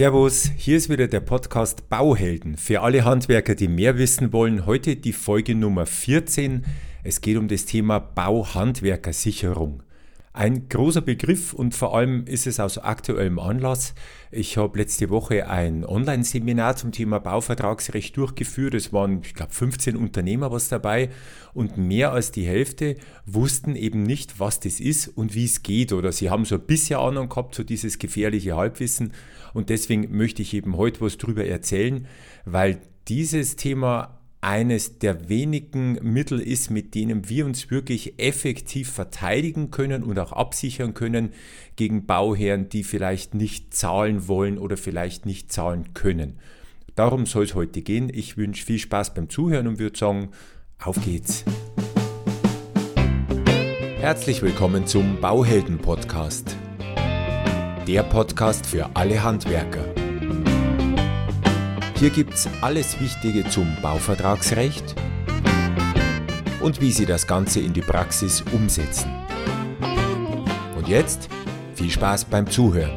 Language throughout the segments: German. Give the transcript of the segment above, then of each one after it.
Servus, hier ist wieder der Podcast Bauhelden für alle Handwerker, die mehr wissen wollen. Heute die Folge Nummer 14. Es geht um das Thema Bauhandwerkersicherung. Ein großer Begriff und vor allem ist es aus aktuellem Anlass. Ich habe letzte Woche ein Online-Seminar zum Thema Bauvertragsrecht durchgeführt. Es waren, ich glaube, 15 Unternehmer was dabei und mehr als die Hälfte wussten eben nicht, was das ist und wie es geht. Oder sie haben so ein bisschen Ahnung gehabt, so dieses gefährliche Halbwissen. Und deswegen möchte ich eben heute was drüber erzählen, weil dieses Thema eines der wenigen Mittel ist, mit denen wir uns wirklich effektiv verteidigen können und auch absichern können gegen Bauherren, die vielleicht nicht zahlen wollen oder vielleicht nicht zahlen können. Darum soll es heute gehen. Ich wünsche viel Spaß beim Zuhören und würde sagen, auf geht's. Herzlich willkommen zum Bauhelden Podcast. Der Podcast für alle Handwerker. Hier gibt's alles Wichtige zum Bauvertragsrecht und wie Sie das Ganze in die Praxis umsetzen. Und jetzt viel Spaß beim Zuhören.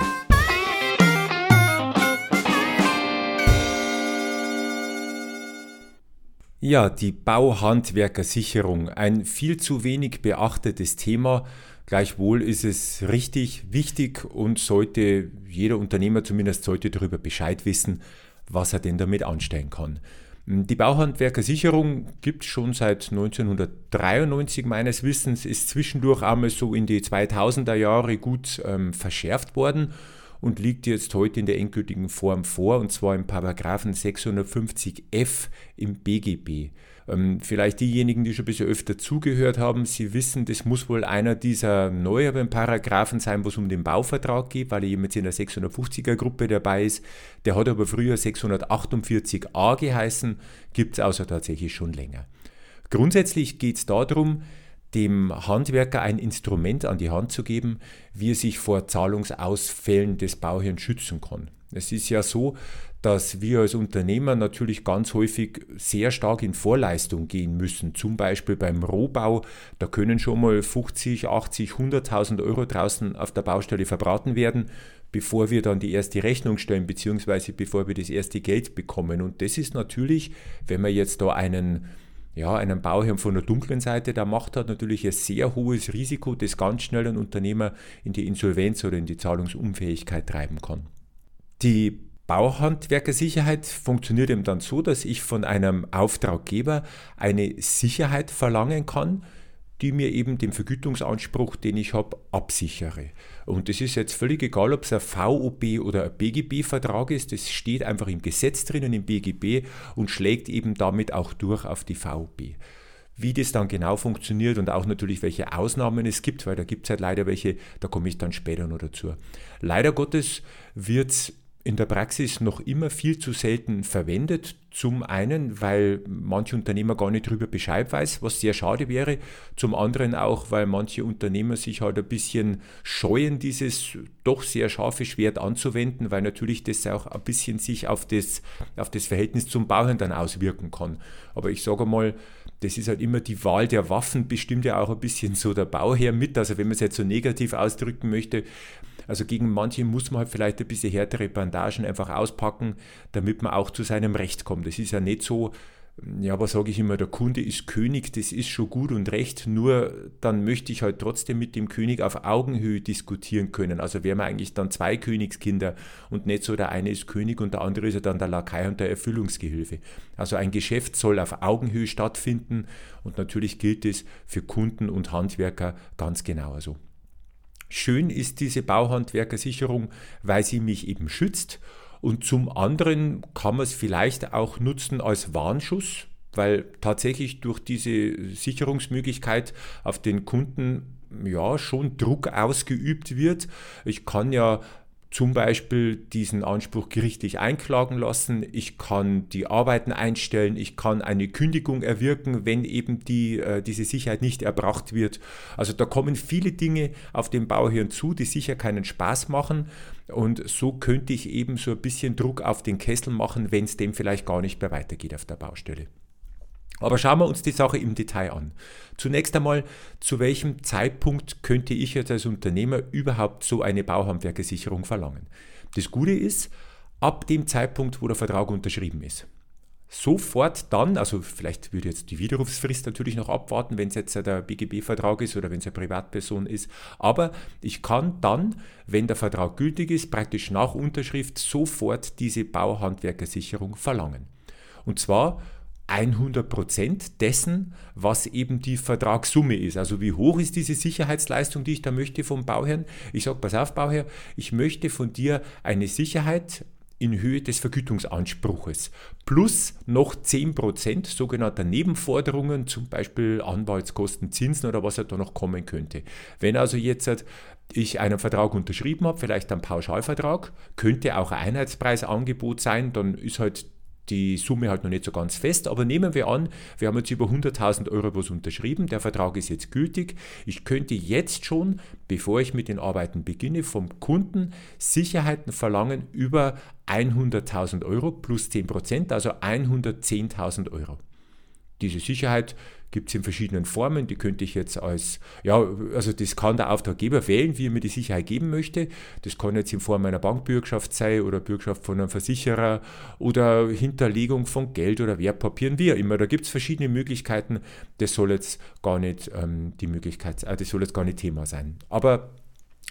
Ja, die Bauhandwerkersicherung, ein viel zu wenig beachtetes Thema. Gleichwohl ist es richtig wichtig und sollte jeder Unternehmer zumindest sollte darüber Bescheid wissen, was er denn damit anstellen kann. Die Bauhandwerkersicherung gibt es schon seit 1993 meines Wissens, ist zwischendurch einmal so in die 2000er Jahre gut ähm, verschärft worden und liegt jetzt heute in der endgültigen Form vor, und zwar im Paragraphen 650f im BGB. Ähm, vielleicht diejenigen, die schon ein bisschen öfter zugehört haben, Sie wissen, das muss wohl einer dieser neueren Paragraphen sein, wo es um den Bauvertrag geht, weil jetzt in der 650er Gruppe dabei ist. Der hat aber früher 648a geheißen, gibt es also tatsächlich schon länger. Grundsätzlich geht es darum, dem Handwerker ein Instrument an die Hand zu geben, wie er sich vor Zahlungsausfällen des Bauherrn schützen kann. Es ist ja so, dass wir als Unternehmer natürlich ganz häufig sehr stark in Vorleistung gehen müssen. Zum Beispiel beim Rohbau, da können schon mal 50, 80, 100.000 Euro draußen auf der Baustelle verbraten werden, bevor wir dann die erste Rechnung stellen, beziehungsweise bevor wir das erste Geld bekommen. Und das ist natürlich, wenn man jetzt da einen ja, einen Bauherrn von der dunklen Seite der Macht hat, natürlich ein sehr hohes Risiko, das ganz schnell einen Unternehmer in die Insolvenz oder in die Zahlungsunfähigkeit treiben kann. Die Bauhandwerkersicherheit funktioniert eben dann so, dass ich von einem Auftraggeber eine Sicherheit verlangen kann, die mir eben den Vergütungsanspruch, den ich habe, absichere. Und das ist jetzt völlig egal, ob es ein VOB oder ein BGB-Vertrag ist, das steht einfach im Gesetz drinnen, im BGB und schlägt eben damit auch durch auf die VOB. Wie das dann genau funktioniert und auch natürlich welche Ausnahmen es gibt, weil da gibt es halt leider welche, da komme ich dann später noch dazu. Leider Gottes wird es in der Praxis noch immer viel zu selten verwendet. Zum einen, weil manche Unternehmer gar nicht darüber Bescheid weiß, was sehr schade wäre. Zum anderen auch, weil manche Unternehmer sich halt ein bisschen scheuen, dieses doch sehr scharfe Schwert anzuwenden, weil natürlich das auch ein bisschen sich auf das, auf das Verhältnis zum Bauherrn dann auswirken kann. Aber ich sage mal, das ist halt immer die Wahl der Waffen, bestimmt ja auch ein bisschen so der Bauherr mit. Also wenn man es jetzt so negativ ausdrücken möchte, also gegen manche muss man halt vielleicht ein bisschen härtere Bandagen einfach auspacken, damit man auch zu seinem Recht kommt. Das ist ja nicht so, ja, was sage ich immer, der Kunde ist König, das ist schon gut und recht, nur dann möchte ich halt trotzdem mit dem König auf Augenhöhe diskutieren können. Also wären wir eigentlich dann zwei Königskinder und nicht so, der eine ist König und der andere ist ja dann der Lakai und der Erfüllungsgehilfe. Also ein Geschäft soll auf Augenhöhe stattfinden und natürlich gilt es für Kunden und Handwerker ganz genauso. Schön ist diese Bauhandwerkersicherung, weil sie mich eben schützt. Und zum anderen kann man es vielleicht auch nutzen als Warnschuss, weil tatsächlich durch diese Sicherungsmöglichkeit auf den Kunden ja schon Druck ausgeübt wird. Ich kann ja zum Beispiel diesen Anspruch gerichtlich einklagen lassen, ich kann die Arbeiten einstellen, ich kann eine Kündigung erwirken, wenn eben die, äh, diese Sicherheit nicht erbracht wird. Also da kommen viele Dinge auf den Bauherrn zu, die sicher keinen Spaß machen und so könnte ich eben so ein bisschen Druck auf den Kessel machen, wenn es dem vielleicht gar nicht mehr weitergeht auf der Baustelle. Aber schauen wir uns die Sache im Detail an. Zunächst einmal, zu welchem Zeitpunkt könnte ich jetzt als Unternehmer überhaupt so eine Bauhandwerkersicherung verlangen? Das Gute ist, ab dem Zeitpunkt, wo der Vertrag unterschrieben ist sofort dann, also vielleicht würde jetzt die Widerrufsfrist natürlich noch abwarten, wenn es jetzt der BGB-Vertrag ist oder wenn es eine Privatperson ist, aber ich kann dann, wenn der Vertrag gültig ist, praktisch nach Unterschrift sofort diese Bauhandwerkersicherung verlangen. Und zwar 100% dessen, was eben die Vertragssumme ist. Also wie hoch ist diese Sicherheitsleistung, die ich da möchte vom Bauherrn? Ich sage, pass auf, Bauherr, ich möchte von dir eine Sicherheit in Höhe des Vergütungsanspruches plus noch 10% sogenannter Nebenforderungen, zum Beispiel Anwaltskosten, Zinsen oder was halt da noch kommen könnte. Wenn also jetzt halt ich einen Vertrag unterschrieben habe, vielleicht einen Pauschalvertrag, könnte auch ein Einheitspreisangebot sein, dann ist halt die Summe halt noch nicht so ganz fest, aber nehmen wir an, wir haben jetzt über 100.000 Euro was unterschrieben, der Vertrag ist jetzt gültig. Ich könnte jetzt schon, bevor ich mit den Arbeiten beginne, vom Kunden Sicherheiten verlangen über 100.000 Euro plus 10 Prozent, also 110.000 Euro. Diese Sicherheit gibt es in verschiedenen Formen. Die könnte ich jetzt als, ja, also das kann der Auftraggeber wählen, wie er mir die Sicherheit geben möchte. Das kann jetzt in Form einer Bankbürgschaft sein oder Bürgschaft von einem Versicherer oder Hinterlegung von Geld oder Wertpapieren, wie auch immer. Da gibt es verschiedene Möglichkeiten. Das soll jetzt gar nicht ähm, die Möglichkeit, äh, das soll jetzt gar nicht Thema sein. Aber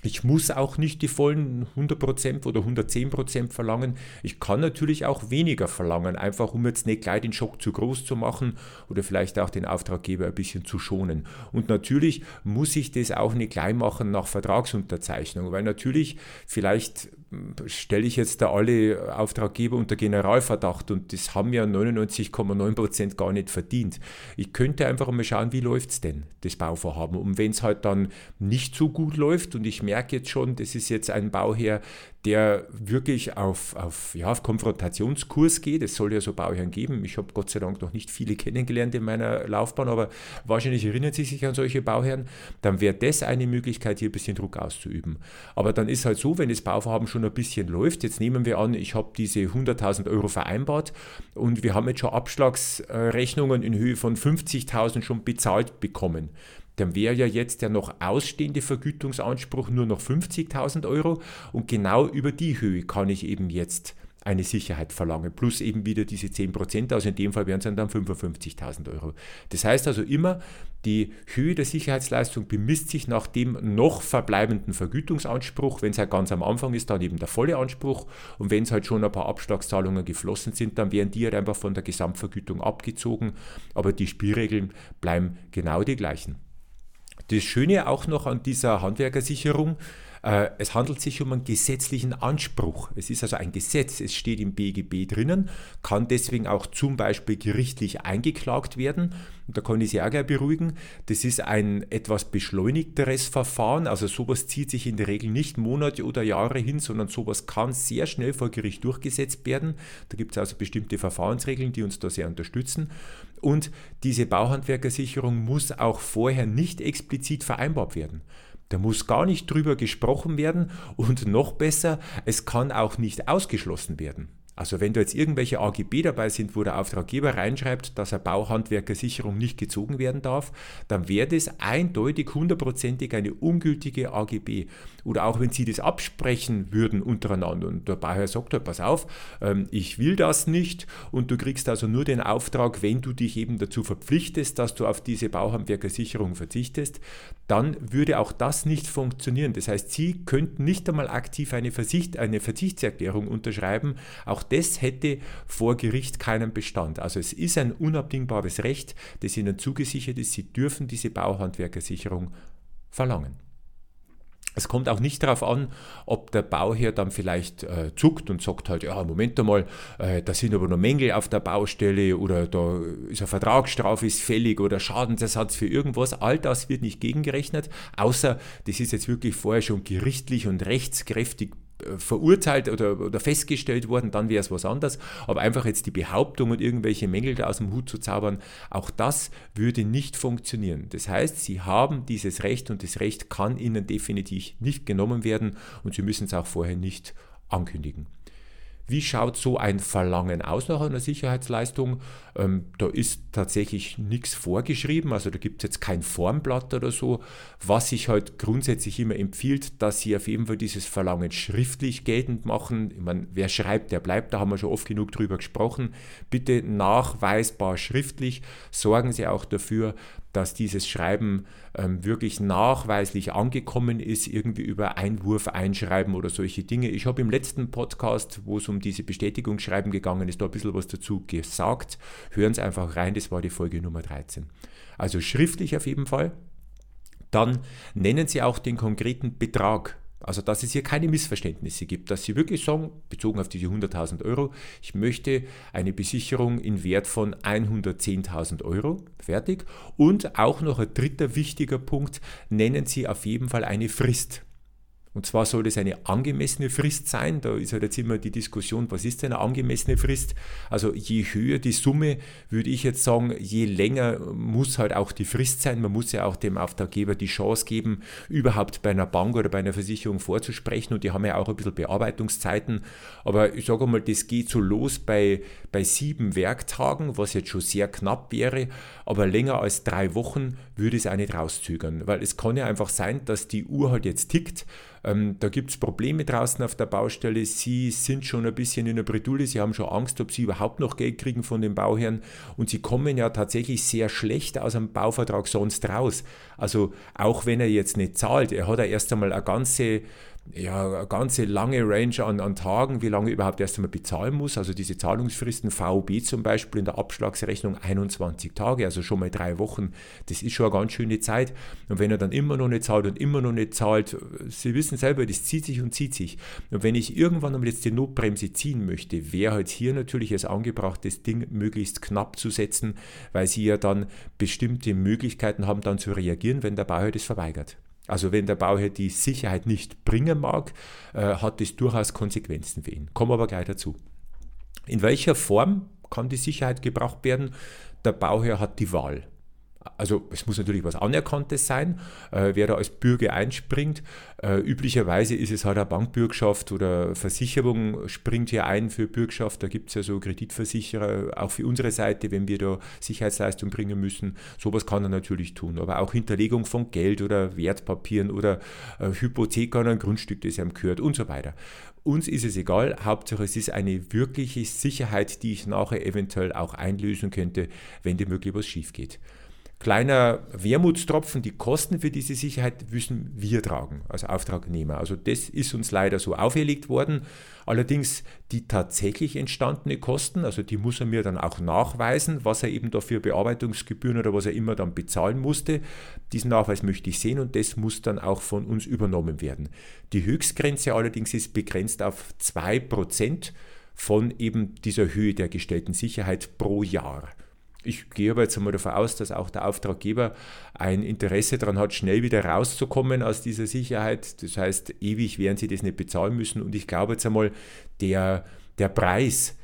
ich muss auch nicht die vollen 100% oder 110% verlangen. Ich kann natürlich auch weniger verlangen, einfach um jetzt nicht gleich den Schock zu groß zu machen oder vielleicht auch den Auftraggeber ein bisschen zu schonen. Und natürlich muss ich das auch nicht gleich machen nach Vertragsunterzeichnung, weil natürlich vielleicht stelle ich jetzt da alle Auftraggeber unter Generalverdacht und das haben ja 99,9% gar nicht verdient. Ich könnte einfach mal schauen, wie läuft es denn, das Bauvorhaben. Und wenn es halt dann nicht so gut läuft und ich merke jetzt schon, das ist jetzt ein Bauherr, der wirklich auf, auf, ja, auf Konfrontationskurs geht. Es soll ja so Bauherren geben. Ich habe Gott sei Dank noch nicht viele kennengelernt in meiner Laufbahn, aber wahrscheinlich erinnern Sie sich an solche Bauherren. Dann wäre das eine Möglichkeit, hier ein bisschen Druck auszuüben. Aber dann ist halt so, wenn das Bauvorhaben schon ein bisschen läuft, jetzt nehmen wir an, ich habe diese 100.000 Euro vereinbart und wir haben jetzt schon Abschlagsrechnungen in Höhe von 50.000 schon bezahlt bekommen. Dann wäre ja jetzt der noch ausstehende Vergütungsanspruch nur noch 50.000 Euro und genau über die Höhe kann ich eben jetzt eine Sicherheit verlangen, plus eben wieder diese 10%, also in dem Fall wären es dann 55.000 Euro. Das heißt also immer, die Höhe der Sicherheitsleistung bemisst sich nach dem noch verbleibenden Vergütungsanspruch. Wenn es halt ganz am Anfang ist, dann eben der volle Anspruch. Und wenn es halt schon ein paar Abschlagszahlungen geflossen sind, dann werden die halt einfach von der Gesamtvergütung abgezogen. Aber die Spielregeln bleiben genau die gleichen. Das Schöne auch noch an dieser Handwerkersicherung, es handelt sich um einen gesetzlichen Anspruch. Es ist also ein Gesetz, es steht im BGB drinnen, kann deswegen auch zum Beispiel gerichtlich eingeklagt werden. Und da kann ich Sie auch gleich beruhigen. Das ist ein etwas beschleunigteres Verfahren. Also sowas zieht sich in der Regel nicht Monate oder Jahre hin, sondern sowas kann sehr schnell vor Gericht durchgesetzt werden. Da gibt es also bestimmte Verfahrensregeln, die uns da sehr unterstützen. Und diese Bauhandwerkersicherung muss auch vorher nicht explizit vereinbart werden. Da muss gar nicht drüber gesprochen werden und noch besser, es kann auch nicht ausgeschlossen werden. Also wenn da jetzt irgendwelche AGB dabei sind, wo der Auftraggeber reinschreibt, dass eine Bauhandwerkersicherung nicht gezogen werden darf, dann wäre das eindeutig hundertprozentig eine ungültige AGB. Oder auch wenn Sie das absprechen würden untereinander und der Bauherr sagt, halt, pass auf, ähm, ich will das nicht und du kriegst also nur den Auftrag, wenn du dich eben dazu verpflichtest, dass du auf diese Bauhandwerkersicherung verzichtest, dann würde auch das nicht funktionieren. Das heißt, Sie könnten nicht einmal aktiv eine, Versicht, eine Verzichtserklärung unterschreiben. Auch das hätte vor Gericht keinen Bestand. Also es ist ein unabdingbares Recht, das Ihnen zugesichert ist. Sie dürfen diese Bauhandwerkersicherung verlangen. Es kommt auch nicht darauf an, ob der Bauherr dann vielleicht äh, zuckt und sagt halt, ja, Moment einmal, äh, da sind aber noch Mängel auf der Baustelle oder da ist eine Vertragsstrafe ist fällig oder Schadensersatz für irgendwas. All das wird nicht gegengerechnet, außer das ist jetzt wirklich vorher schon gerichtlich und rechtskräftig verurteilt oder, oder festgestellt worden, dann wäre es was anderes. Aber einfach jetzt die Behauptung und irgendwelche Mängel da aus dem Hut zu zaubern, auch das würde nicht funktionieren. Das heißt, Sie haben dieses Recht und das Recht kann Ihnen definitiv nicht genommen werden und Sie müssen es auch vorher nicht ankündigen. Wie schaut so ein Verlangen aus nach einer Sicherheitsleistung? Ähm, da ist tatsächlich nichts vorgeschrieben, also da gibt es jetzt kein Formblatt oder so. Was sich halt grundsätzlich immer empfiehlt, dass Sie auf jeden Fall dieses Verlangen schriftlich geltend machen. Ich meine, wer schreibt, der bleibt, da haben wir schon oft genug drüber gesprochen. Bitte nachweisbar schriftlich. Sorgen Sie auch dafür, dass dieses Schreiben ähm, wirklich nachweislich angekommen ist, irgendwie über Einwurf, Einschreiben oder solche Dinge. Ich habe im letzten Podcast, wo es um diese Bestätigungsschreiben gegangen ist, da ein bisschen was dazu gesagt. Hören Sie einfach rein, das war die Folge Nummer 13. Also schriftlich auf jeden Fall. Dann nennen Sie auch den konkreten Betrag also, dass es hier keine Missverständnisse gibt, dass Sie wirklich sagen, bezogen auf diese 100.000 Euro, ich möchte eine Besicherung in Wert von 110.000 Euro, fertig. Und auch noch ein dritter wichtiger Punkt, nennen Sie auf jeden Fall eine Frist. Und zwar soll das eine angemessene Frist sein. Da ist halt jetzt immer die Diskussion, was ist denn eine angemessene Frist? Also je höher die Summe, würde ich jetzt sagen, je länger muss halt auch die Frist sein. Man muss ja auch dem Auftraggeber die Chance geben, überhaupt bei einer Bank oder bei einer Versicherung vorzusprechen. Und die haben ja auch ein bisschen Bearbeitungszeiten. Aber ich sage mal, das geht so los bei, bei sieben Werktagen, was jetzt schon sehr knapp wäre. Aber länger als drei Wochen würde es auch nicht rauszögern. Weil es kann ja einfach sein, dass die Uhr halt jetzt tickt ähm, da gibt es Probleme draußen auf der Baustelle. Sie sind schon ein bisschen in der Bredouille. Sie haben schon Angst, ob sie überhaupt noch Geld kriegen von den Bauherren. Und sie kommen ja tatsächlich sehr schlecht aus einem Bauvertrag sonst raus. Also auch wenn er jetzt nicht zahlt, er hat ja erst einmal eine ganze ja, eine ganze lange Range an, an Tagen, wie lange überhaupt erst einmal bezahlen muss. Also diese Zahlungsfristen VB zum Beispiel in der Abschlagsrechnung 21 Tage, also schon mal drei Wochen. Das ist schon eine ganz schöne Zeit. Und wenn er dann immer noch nicht zahlt und immer noch nicht zahlt, Sie wissen selber, das zieht sich und zieht sich. Und wenn ich irgendwann einmal jetzt die Notbremse ziehen möchte, wäre halt hier natürlich es angebracht, das Ding möglichst knapp zu setzen, weil Sie ja dann bestimmte Möglichkeiten haben, dann zu reagieren, wenn der Bauherr das verweigert. Also wenn der Bauherr die Sicherheit nicht bringen mag, äh, hat das durchaus Konsequenzen für ihn. Kommen wir aber gleich dazu. In welcher Form kann die Sicherheit gebraucht werden? Der Bauherr hat die Wahl also es muss natürlich was Anerkanntes sein, äh, wer da als Bürger einspringt. Äh, üblicherweise ist es halt eine Bankbürgschaft oder Versicherung springt hier ein für Bürgschaft. Da gibt es ja so Kreditversicherer, auch für unsere Seite, wenn wir da Sicherheitsleistung bringen müssen. Sowas kann er natürlich tun. Aber auch Hinterlegung von Geld oder Wertpapieren oder äh, Hypothek an ein Grundstück, das ihm gehört und so weiter. Uns ist es egal, Hauptsache es ist eine wirkliche Sicherheit, die ich nachher eventuell auch einlösen könnte, wenn dem wirklich was schief geht kleiner Wermutstropfen, die Kosten für diese Sicherheit müssen wir tragen als Auftragnehmer. Also das ist uns leider so auferlegt worden. Allerdings die tatsächlich entstandene Kosten, also die muss er mir dann auch nachweisen, was er eben dafür Bearbeitungsgebühren oder was er immer dann bezahlen musste. Diesen Nachweis möchte ich sehen und das muss dann auch von uns übernommen werden. Die Höchstgrenze allerdings ist begrenzt auf 2% von eben dieser Höhe der gestellten Sicherheit pro Jahr. Ich gehe aber jetzt einmal davon aus, dass auch der Auftraggeber ein Interesse daran hat, schnell wieder rauszukommen aus dieser Sicherheit. Das heißt, ewig werden sie das nicht bezahlen müssen. Und ich glaube jetzt einmal, der, der Preis,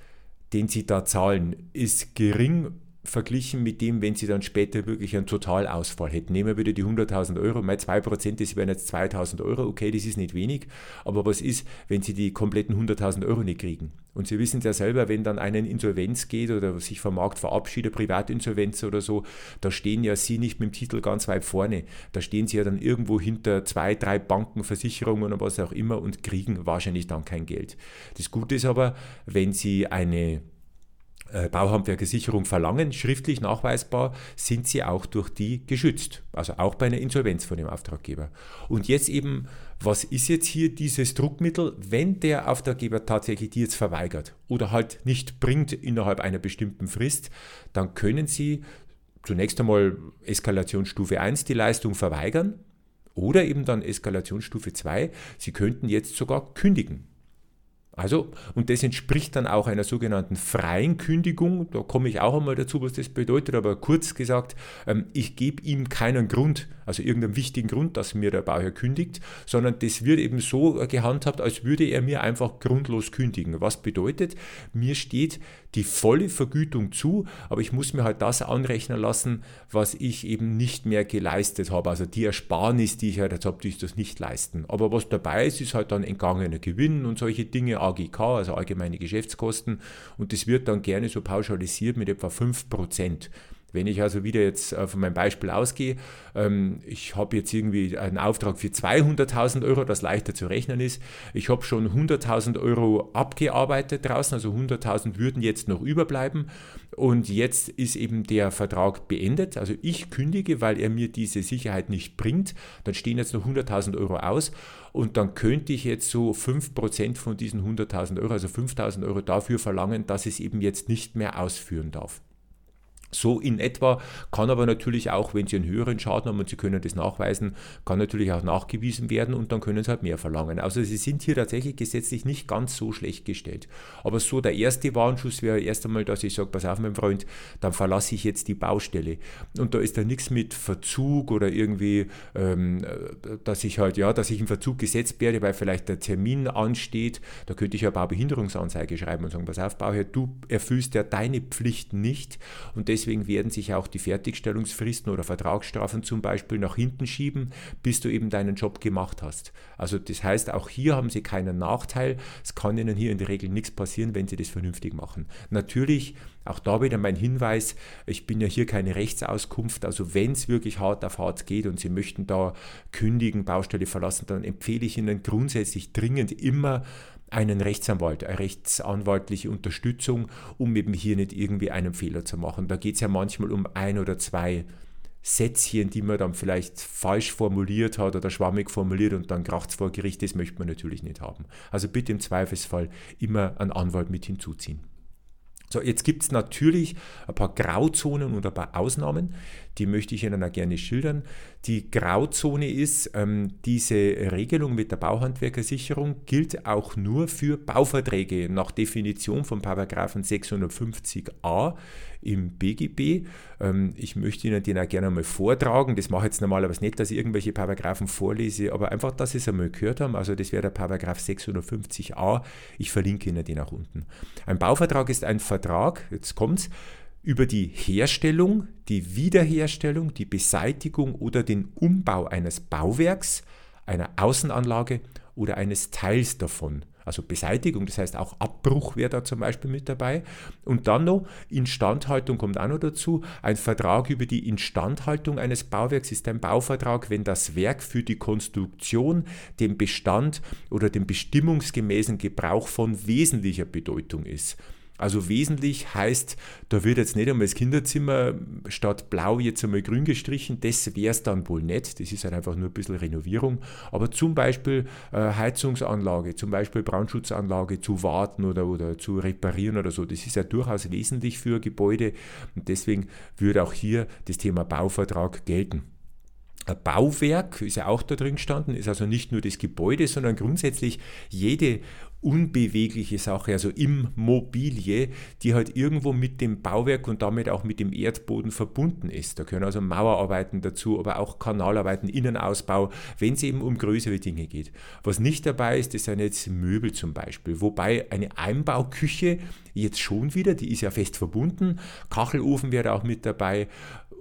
den sie da zahlen, ist gering verglichen mit dem, wenn sie dann später wirklich einen Totalausfall hätten. Nehmen wir wieder die 100.000 Euro, mal 2%, das wären jetzt 2.000 Euro, okay, das ist nicht wenig, aber was ist, wenn sie die kompletten 100.000 Euro nicht kriegen? Und Sie wissen es ja selber, wenn dann einen Insolvenz geht oder sich vom Markt verabschiedet, Privatinsolvenz oder so, da stehen ja Sie nicht mit dem Titel ganz weit vorne. Da stehen Sie ja dann irgendwo hinter zwei, drei Banken, Versicherungen oder was auch immer und kriegen wahrscheinlich dann kein Geld. Das Gute ist aber, wenn Sie eine äh, Bauhandwerkersicherung verlangen, schriftlich nachweisbar, sind sie auch durch die geschützt. Also auch bei einer Insolvenz von dem Auftraggeber. Und jetzt eben, was ist jetzt hier dieses Druckmittel, wenn der Auftraggeber tatsächlich die jetzt verweigert oder halt nicht bringt innerhalb einer bestimmten Frist, dann können Sie zunächst einmal Eskalationsstufe 1 die Leistung verweigern oder eben dann Eskalationsstufe 2. Sie könnten jetzt sogar kündigen. Also, und das entspricht dann auch einer sogenannten freien Kündigung. Da komme ich auch einmal dazu, was das bedeutet, aber kurz gesagt, ähm, ich gebe ihm keinen Grund, also irgendeinen wichtigen Grund, dass mir der Bauherr kündigt, sondern das wird eben so gehandhabt, als würde er mir einfach grundlos kündigen. Was bedeutet, mir steht die volle Vergütung zu, aber ich muss mir halt das anrechnen lassen, was ich eben nicht mehr geleistet habe. Also die Ersparnis, die ich halt jetzt habe, die ist das nicht leisten. Aber was dabei ist, ist halt dann entgangener Gewinn und solche Dinge AGK, also allgemeine Geschäftskosten, und das wird dann gerne so pauschalisiert mit etwa 5%. Wenn ich also wieder jetzt äh, von meinem Beispiel ausgehe, ähm, ich habe jetzt irgendwie einen Auftrag für 200.000 Euro, das leichter zu rechnen ist. Ich habe schon 100.000 Euro abgearbeitet draußen, also 100.000 würden jetzt noch überbleiben. Und jetzt ist eben der Vertrag beendet. Also ich kündige, weil er mir diese Sicherheit nicht bringt. Dann stehen jetzt noch 100.000 Euro aus. Und dann könnte ich jetzt so 5% von diesen 100.000 Euro, also 5.000 Euro dafür verlangen, dass es eben jetzt nicht mehr ausführen darf. So in etwa kann aber natürlich auch, wenn Sie einen höheren Schaden haben und Sie können das nachweisen, kann natürlich auch nachgewiesen werden und dann können Sie halt mehr verlangen. Also Sie sind hier tatsächlich gesetzlich nicht ganz so schlecht gestellt. Aber so der erste Warnschuss wäre erst einmal, dass ich sage, pass auf mein Freund, dann verlasse ich jetzt die Baustelle. Und da ist da nichts mit Verzug oder irgendwie, ähm, dass ich halt, ja, dass ich in Verzug gesetzt werde, weil vielleicht der Termin ansteht. Da könnte ich ja Baubehinderungsanzeige schreiben und sagen, pass auf, Bauherr, du erfüllst ja deine Pflichten nicht und deswegen werden sich auch die Fertigstellungsfristen oder Vertragsstrafen zum Beispiel nach hinten schieben, bis du eben deinen Job gemacht hast. Also das heißt, auch hier haben sie keinen Nachteil. Es kann ihnen hier in der Regel nichts passieren, wenn sie das vernünftig machen. Natürlich, auch da wieder mein Hinweis, ich bin ja hier keine Rechtsauskunft, also wenn es wirklich hart auf hart geht und Sie möchten da kündigen, Baustelle verlassen, dann empfehle ich Ihnen grundsätzlich dringend immer einen Rechtsanwalt, eine rechtsanwaltliche Unterstützung, um eben hier nicht irgendwie einen Fehler zu machen. Da geht es ja manchmal um ein oder zwei Sätzchen, die man dann vielleicht falsch formuliert hat oder schwammig formuliert und dann kracht es vor Gericht, das möchte man natürlich nicht haben. Also bitte im Zweifelsfall immer einen Anwalt mit hinzuziehen. So, jetzt gibt es natürlich ein paar Grauzonen und ein paar Ausnahmen, die möchte ich Ihnen auch gerne schildern. Die Grauzone ist, ähm, diese Regelung mit der Bauhandwerkersicherung gilt auch nur für Bauverträge nach Definition von Paragraphen 650a im BGB. Ähm, ich möchte Ihnen den auch gerne mal vortragen. Das mache ich jetzt normalerweise nicht, dass ich irgendwelche Paragraphen vorlese, aber einfach, dass Sie es einmal gehört haben. Also das wäre der Paragraph 650a. Ich verlinke Ihnen den auch unten. Ein Bauvertrag ist ein Vertrag, jetzt kommt's, über die Herstellung, die Wiederherstellung, die Beseitigung oder den Umbau eines Bauwerks, einer Außenanlage oder eines Teils davon also Beseitigung, das heißt auch Abbruch wäre da zum Beispiel mit dabei. Und dann noch Instandhaltung kommt auch noch dazu. Ein Vertrag über die Instandhaltung eines Bauwerks ist ein Bauvertrag, wenn das Werk für die Konstruktion, den Bestand oder den bestimmungsgemäßen Gebrauch von wesentlicher Bedeutung ist. Also wesentlich heißt, da wird jetzt nicht einmal das Kinderzimmer statt blau jetzt einmal grün gestrichen, das wäre es dann wohl nicht, das ist halt einfach nur ein bisschen Renovierung, aber zum Beispiel äh, Heizungsanlage, zum Beispiel Brandschutzanlage zu warten oder, oder zu reparieren oder so, das ist ja durchaus wesentlich für Gebäude. Und deswegen würde auch hier das Thema Bauvertrag gelten. Bauwerk ist ja auch da drin gestanden, ist also nicht nur das Gebäude, sondern grundsätzlich jede unbewegliche Sache, also Immobilie, die halt irgendwo mit dem Bauwerk und damit auch mit dem Erdboden verbunden ist. Da können also Mauerarbeiten dazu, aber auch Kanalarbeiten, Innenausbau, wenn es eben um größere Dinge geht. Was nicht dabei ist, das sind jetzt Möbel zum Beispiel, wobei eine Einbauküche jetzt schon wieder, die ist ja fest verbunden, Kachelofen wäre auch mit dabei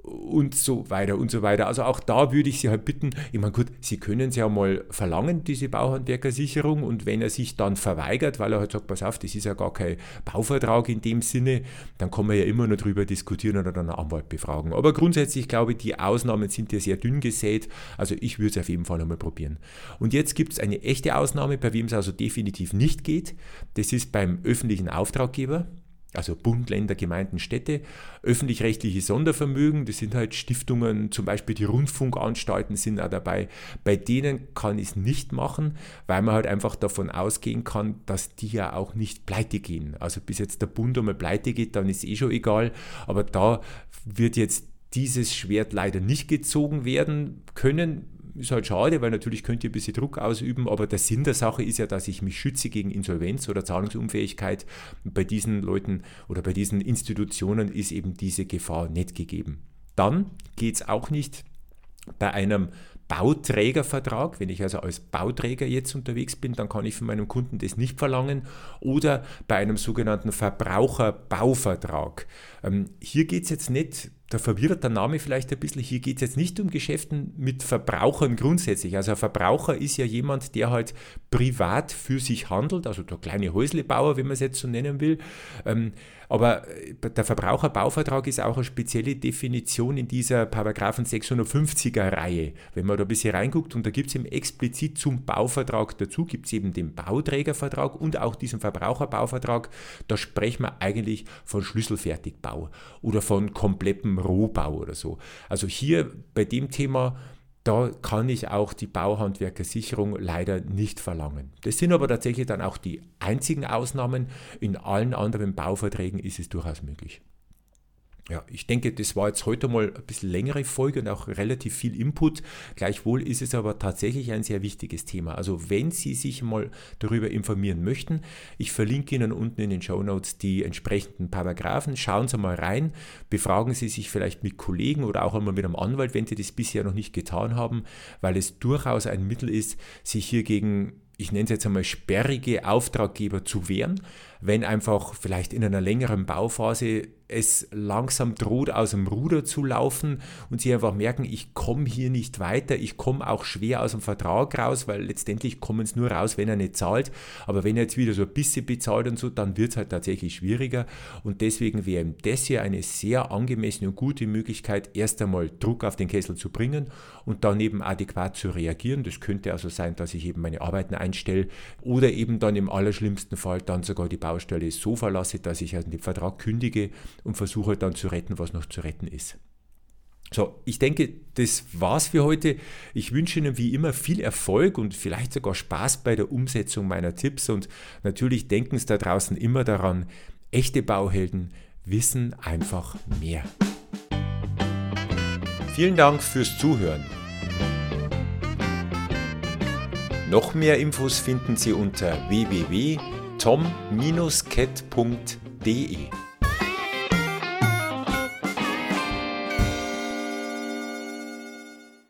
und so weiter und so weiter. Also auch da würde ich Sie halt bitten, ich meine gut, Sie können es ja mal verlangen, diese Bauhandwerkersicherung und wenn er sich dann verweigert, weil er halt sagt, pass auf, das ist ja gar kein Bauvertrag in dem Sinne, dann kann man ja immer noch drüber diskutieren oder dann einen Anwalt befragen. Aber grundsätzlich glaube ich, die Ausnahmen sind ja sehr dünn gesät, also ich würde es auf jeden Fall einmal probieren. Und jetzt gibt es eine echte Ausnahme, bei wem es also definitiv nicht geht, das ist beim öffentlichen Auftraggeber also Bund, Länder, Gemeinden, Städte, öffentlich-rechtliche Sondervermögen, das sind halt Stiftungen, zum Beispiel die Rundfunkanstalten sind auch dabei. Bei denen kann ich es nicht machen, weil man halt einfach davon ausgehen kann, dass die ja auch nicht pleite gehen. Also bis jetzt der Bund einmal pleite geht, dann ist eh schon egal, aber da wird jetzt dieses Schwert leider nicht gezogen werden können, ist halt schade, weil natürlich könnt ihr ein bisschen Druck ausüben, aber der Sinn der Sache ist ja, dass ich mich schütze gegen Insolvenz oder Zahlungsunfähigkeit. bei diesen Leuten oder bei diesen Institutionen ist eben diese Gefahr nicht gegeben. Dann geht es auch nicht bei einem Bauträgervertrag. Wenn ich also als Bauträger jetzt unterwegs bin, dann kann ich von meinem Kunden das nicht verlangen. Oder bei einem sogenannten Verbraucherbauvertrag. Ähm, hier geht es jetzt nicht da verwirrt der Name vielleicht ein bisschen. Hier geht es jetzt nicht um Geschäften mit Verbrauchern grundsätzlich. Also ein Verbraucher ist ja jemand, der halt privat für sich handelt, also der kleine Häuslebauer, wenn man es jetzt so nennen will. Ähm, aber äh, der Verbraucherbauvertrag ist auch eine spezielle Definition in dieser Paragraphen 650er Reihe. Wenn man da ein bisschen reinguckt, und da gibt es eben explizit zum Bauvertrag dazu, gibt es eben den Bauträgervertrag und auch diesen Verbraucherbauvertrag. Da sprechen wir eigentlich von Schlüsselfertigbau oder von komplettem Rohbau oder so. Also hier bei dem Thema da kann ich auch die Bauhandwerkersicherung leider nicht verlangen. Das sind aber tatsächlich dann auch die einzigen Ausnahmen. In allen anderen Bauverträgen ist es durchaus möglich. Ja, ich denke, das war jetzt heute mal ein bisschen längere Folge und auch relativ viel Input. Gleichwohl ist es aber tatsächlich ein sehr wichtiges Thema. Also wenn Sie sich mal darüber informieren möchten, ich verlinke Ihnen unten in den Show Notes die entsprechenden Paragraphen. Schauen Sie mal rein, befragen Sie sich vielleicht mit Kollegen oder auch einmal mit einem Anwalt, wenn Sie das bisher noch nicht getan haben, weil es durchaus ein Mittel ist, sich hier gegen ich nenne es jetzt einmal sperrige Auftraggeber zu wehren, wenn einfach vielleicht in einer längeren Bauphase es langsam droht, aus dem Ruder zu laufen und sie einfach merken, ich komme hier nicht weiter, ich komme auch schwer aus dem Vertrag raus, weil letztendlich kommen es nur raus, wenn er nicht zahlt. Aber wenn er jetzt wieder so ein bisschen bezahlt und so, dann wird es halt tatsächlich schwieriger. Und deswegen wäre das hier eine sehr angemessene und gute Möglichkeit, erst einmal Druck auf den Kessel zu bringen und dann eben adäquat zu reagieren. Das könnte also sein, dass ich eben meine Arbeiten einstelle oder eben dann im allerschlimmsten Fall dann sogar die Baustelle so verlasse, dass ich also den Vertrag kündige und versuche dann zu retten, was noch zu retten ist. So, ich denke, das war's für heute. Ich wünsche Ihnen wie immer viel Erfolg und vielleicht sogar Spaß bei der Umsetzung meiner Tipps und natürlich denken Sie da draußen immer daran, echte Bauhelden wissen einfach mehr. Vielen Dank fürs Zuhören. Noch mehr Infos finden Sie unter www.tom-cat.de.